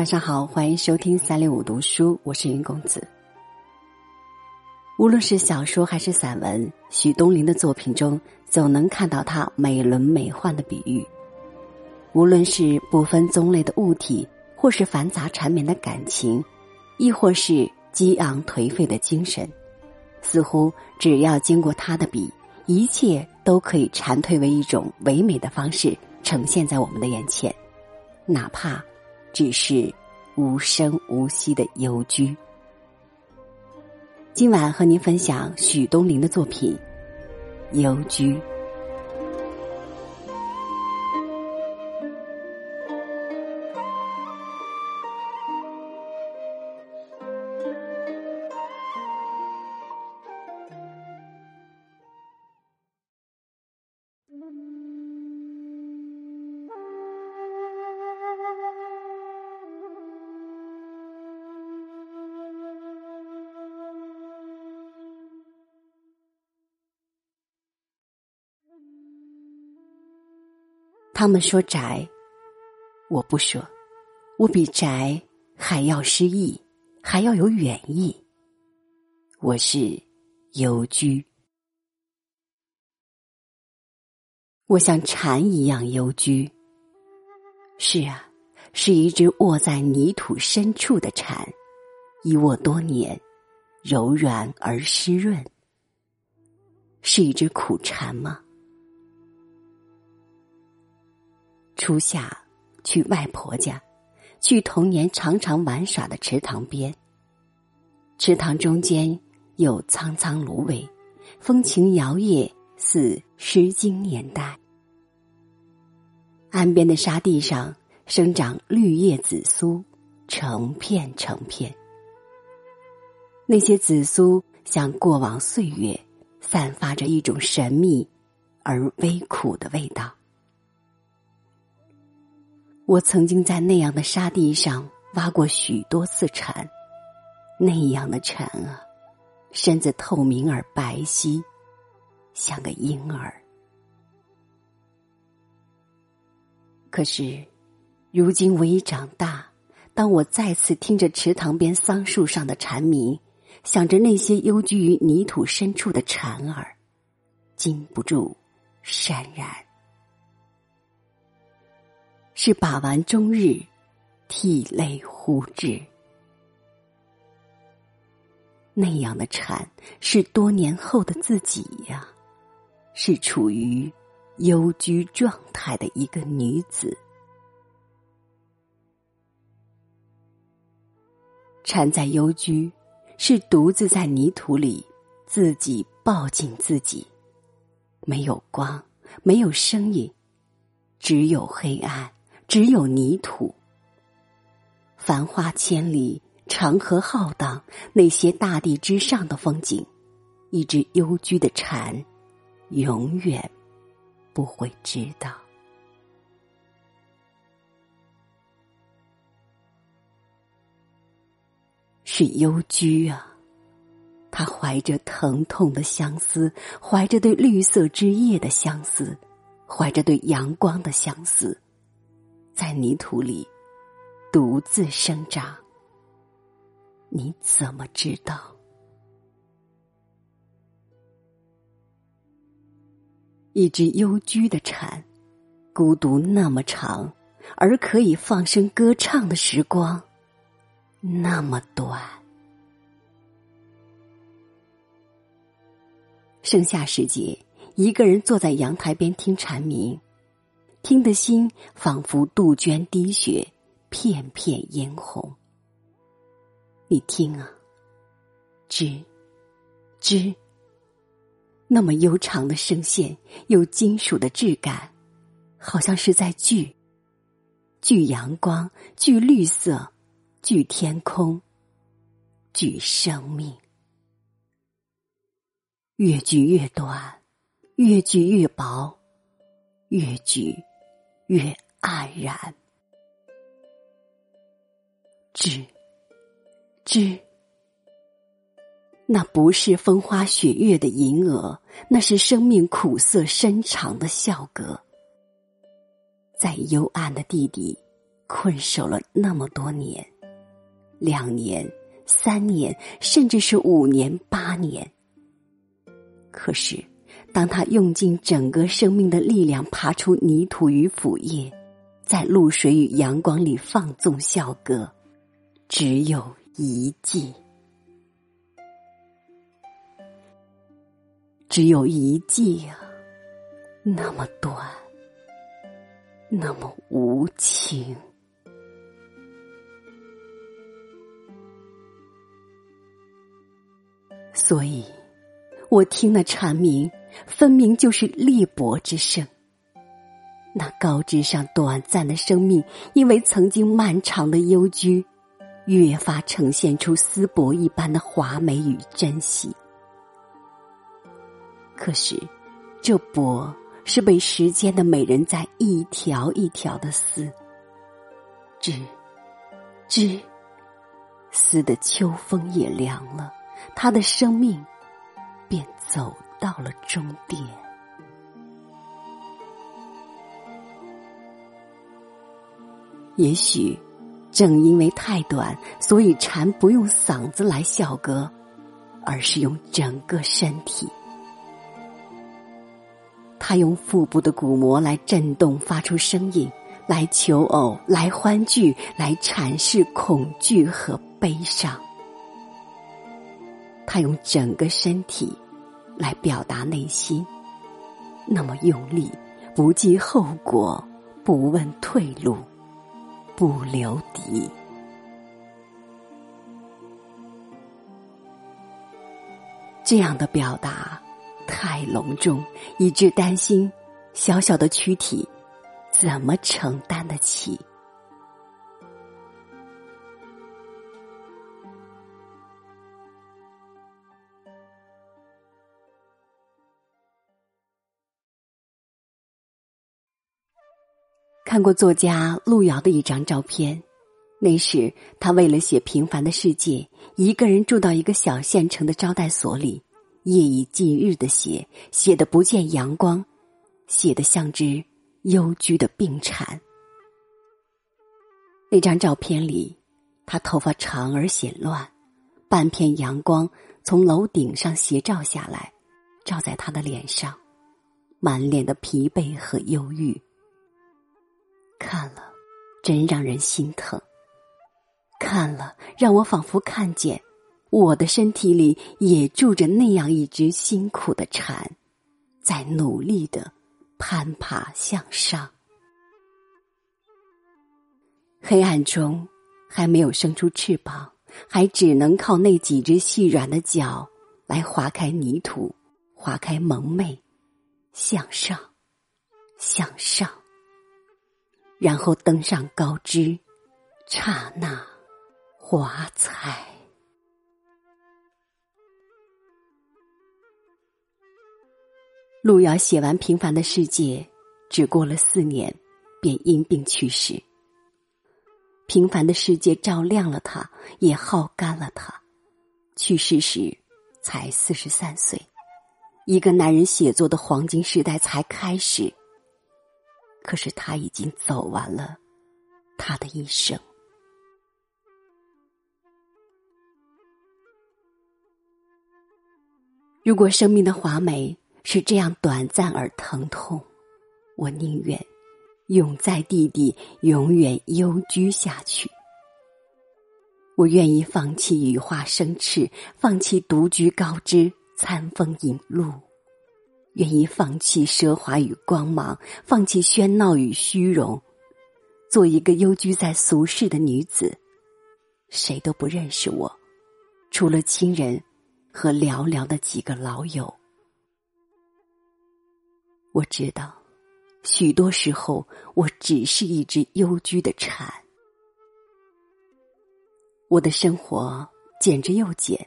晚上好，欢迎收听三六五读书，我是云公子。无论是小说还是散文，许东林的作品中总能看到他美轮美奂的比喻。无论是不分宗类的物体，或是繁杂缠绵的感情，亦或是激昂颓废的精神，似乎只要经过他的笔，一切都可以蝉蜕为一种唯美的方式呈现在我们的眼前，哪怕。只是无声无息的幽居。今晚和您分享许东林的作品《幽居》。他们说宅，我不说，我比宅还要诗意，还要有远意。我是幽居，我像蝉一样幽居。是啊，是一只卧在泥土深处的蝉，一卧多年，柔软而湿润。是一只苦蝉吗？初夏，去外婆家，去童年常常玩耍的池塘边。池塘中间有苍苍芦苇，风情摇曳，似《诗经》年代。岸边的沙地上生长绿叶紫苏，成片成片。那些紫苏像过往岁月，散发着一种神秘而微苦的味道。我曾经在那样的沙地上挖过许多次蝉，那样的蝉啊，身子透明而白皙，像个婴儿。可是，如今我已长大，当我再次听着池塘边桑树上的蝉鸣，想着那些幽居于泥土深处的蝉儿，禁不住潸然。是把玩终日，涕泪呼之。那样的蝉，是多年后的自己呀，是处于幽居状态的一个女子。蝉在幽居，是独自在泥土里，自己抱紧自己，没有光，没有声音，只有黑暗。只有泥土，繁花千里，长河浩荡，那些大地之上的风景，一只幽居的蝉，永远不会知道。是幽居啊，他怀着疼痛的相思，怀着对绿色之叶的相思，怀着对阳光的相思。在泥土里独自生长，你怎么知道？一只幽居的蝉，孤独那么长，而可以放声歌唱的时光那么短。盛夏时节，一个人坐在阳台边听蝉鸣。听得心仿佛杜鹃滴血，片片嫣红。你听啊，吱，吱，那么悠长的声线，有金属的质感，好像是在聚，聚阳光，聚绿色，聚天空，聚生命。越聚越短，越聚越薄，越聚。越黯然，知知，那不是风花雪月的银娥，那是生命苦涩深长的笑歌。在幽暗的地底，困守了那么多年，两年、三年，甚至是五年、八年。可是，当他用尽整个生命的力量爬出泥土与腐叶，在露水与阳光里放纵笑歌，只有一季，只有一季啊，那么短，那么无情。所以，我听那蝉鸣，分明就是裂帛之声。那高枝上短暂的生命，因为曾经漫长的幽居，越发呈现出丝帛一般的华美与珍惜。可是，这帛是被时间的美人在一条一条的撕，织，织，撕的秋风也凉了。他的生命便走到了终点。也许正因为太短，所以蝉不用嗓子来笑歌，而是用整个身体。他用腹部的鼓膜来震动，发出声音，来求偶，来欢聚，来阐释恐惧和悲伤。他用整个身体来表达内心，那么用力，不计后果，不问退路，不留敌。这样的表达太隆重，以致担心小小的躯体怎么承担得起。看过作家路遥的一张照片，那时他为了写《平凡的世界》，一个人住到一个小县城的招待所里，夜以继日的写，写的不见阳光，写的像只幽居的病蝉。那张照片里，他头发长而显乱，半片阳光从楼顶上斜照下来，照在他的脸上，满脸的疲惫和忧郁。看了，真让人心疼。看了，让我仿佛看见，我的身体里也住着那样一只辛苦的蝉，在努力的攀爬向上。黑暗中，还没有生出翅膀，还只能靠那几只细软的脚来划开泥土，划开蒙昧，向上，向上。然后登上高枝，刹那华彩。路遥写完《平凡的世界》，只过了四年，便因病去世。平凡的世界照亮了他，也耗干了他。去世时才四十三岁，一个男人写作的黄金时代才开始。可是他已经走完了他的一生。如果生命的华美是这样短暂而疼痛，我宁愿永在地底，永远幽居下去。我愿意放弃羽化生翅，放弃独居高枝，餐风饮露。愿意放弃奢华与光芒，放弃喧闹与虚荣，做一个幽居在俗世的女子。谁都不认识我，除了亲人和寥寥的几个老友。我知道，许多时候我只是一只幽居的蝉。我的生活简直又简，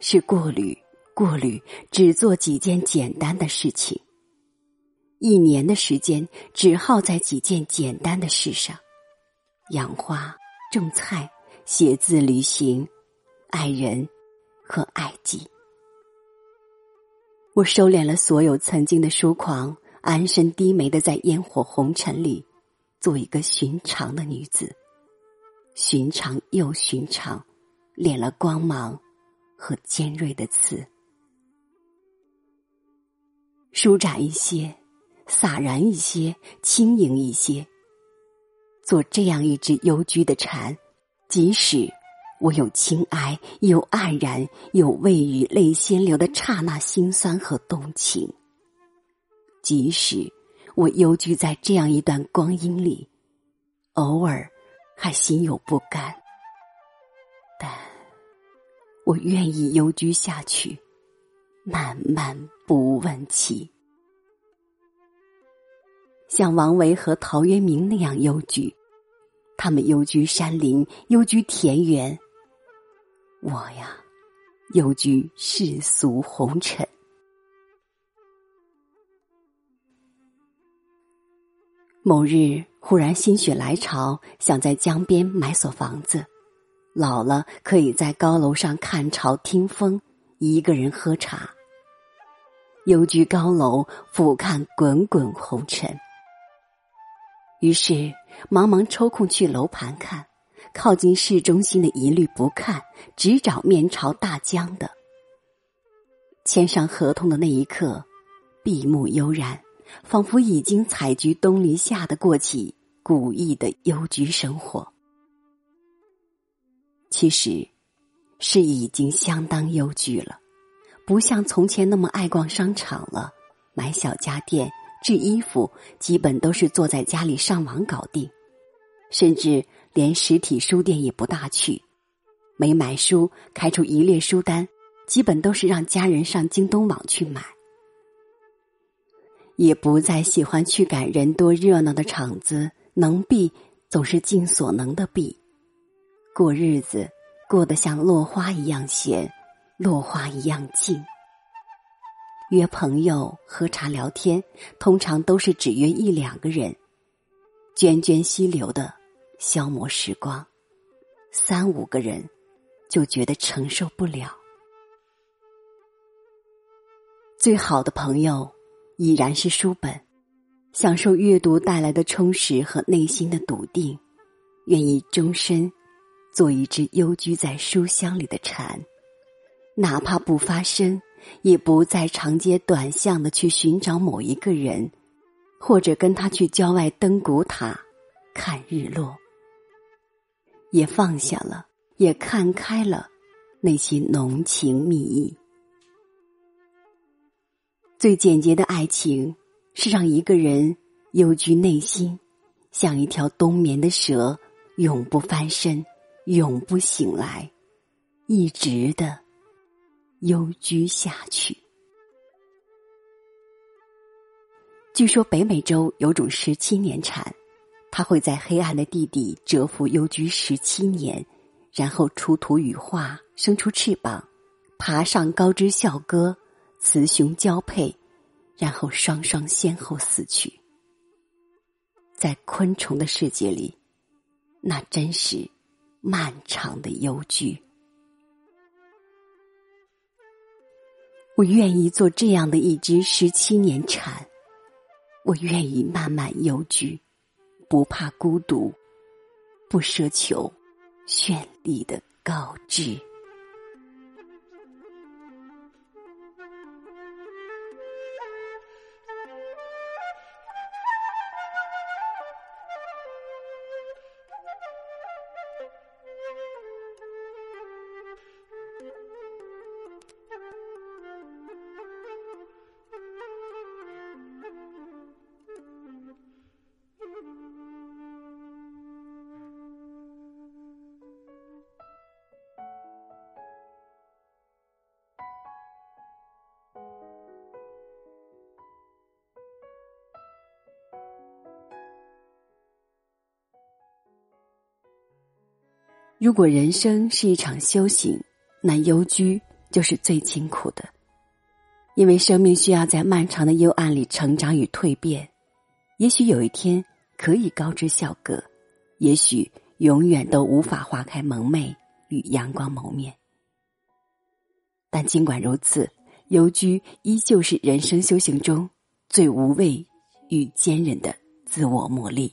是过滤。过滤，只做几件简单的事情。一年的时间只耗在几件简单的事上：养花、种菜、写字、旅行、爱人和爱己。我收敛了所有曾经的疏狂，安身低眉的在烟火红尘里做一个寻常的女子，寻常又寻常，敛了光芒和尖锐的刺，舒展一些，洒然一些，轻盈一些。做这样一只幽居的蝉，即使我有轻哀，有黯然，有未雨泪先流的刹那心酸和动情；即使我幽居在这样一段光阴里，偶尔还心有不甘，但我愿意幽居下去，慢慢不问起。像王维和陶渊明那样幽居，他们幽居山林，幽居田园。我呀，幽居世俗红尘。某日忽然心血来潮，想在江边买所房子，老了可以在高楼上看潮听风，一个人喝茶。幽居高楼，俯瞰滚滚红尘。于是，忙忙抽空去楼盘看，靠近市中心的一律不看，只找面朝大江的。签上合同的那一刻，闭目悠然，仿佛已经采菊东篱下的过起古意的幽居生活。其实，是已经相当幽居了，不像从前那么爱逛商场了，买小家电。制衣服基本都是坐在家里上网搞定，甚至连实体书店也不大去。没买书，开出一列书单，基本都是让家人上京东网去买。也不再喜欢去赶人多热闹的场子，能避总是尽所能的避。过日子过得像落花一样闲，落花一样静。约朋友喝茶聊天，通常都是只约一两个人，涓涓溪流的消磨时光。三五个人就觉得承受不了。最好的朋友已然是书本，享受阅读带来的充实和内心的笃定，愿意终身做一只幽居在书香里的蝉，哪怕不发声。也不再长街短巷的去寻找某一个人，或者跟他去郊外登古塔看日落，也放下了，也看开了那些浓情蜜意。最简洁的爱情是让一个人幽居内心，像一条冬眠的蛇，永不翻身，永不醒来，一直的。幽居下去。据说北美洲有种十七年蝉，它会在黑暗的地底蛰伏幽居十七年，然后出土羽化，生出翅膀，爬上高枝笑歌，雌雄交配，然后双双先后死去。在昆虫的世界里，那真是漫长的幽居。我愿意做这样的一只十七年蝉，我愿意慢慢幽居，不怕孤独，不奢求绚丽的高枝。如果人生是一场修行，那幽居就是最辛苦的，因为生命需要在漫长的幽暗里成长与蜕变。也许有一天可以高枝笑歌，也许永远都无法花开蒙昧与阳光谋面。但尽管如此，幽居依旧是人生修行中最无畏与坚韧的自我磨砺。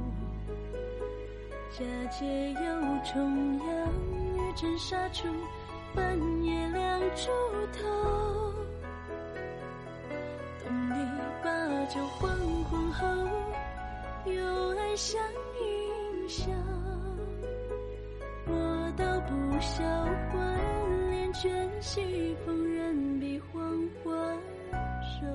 佳节又重阳，玉枕纱厨，半夜凉初透。东篱把酒黄昏后，有爱香盈笑。莫道不销魂，帘卷西风，人比黄花瘦。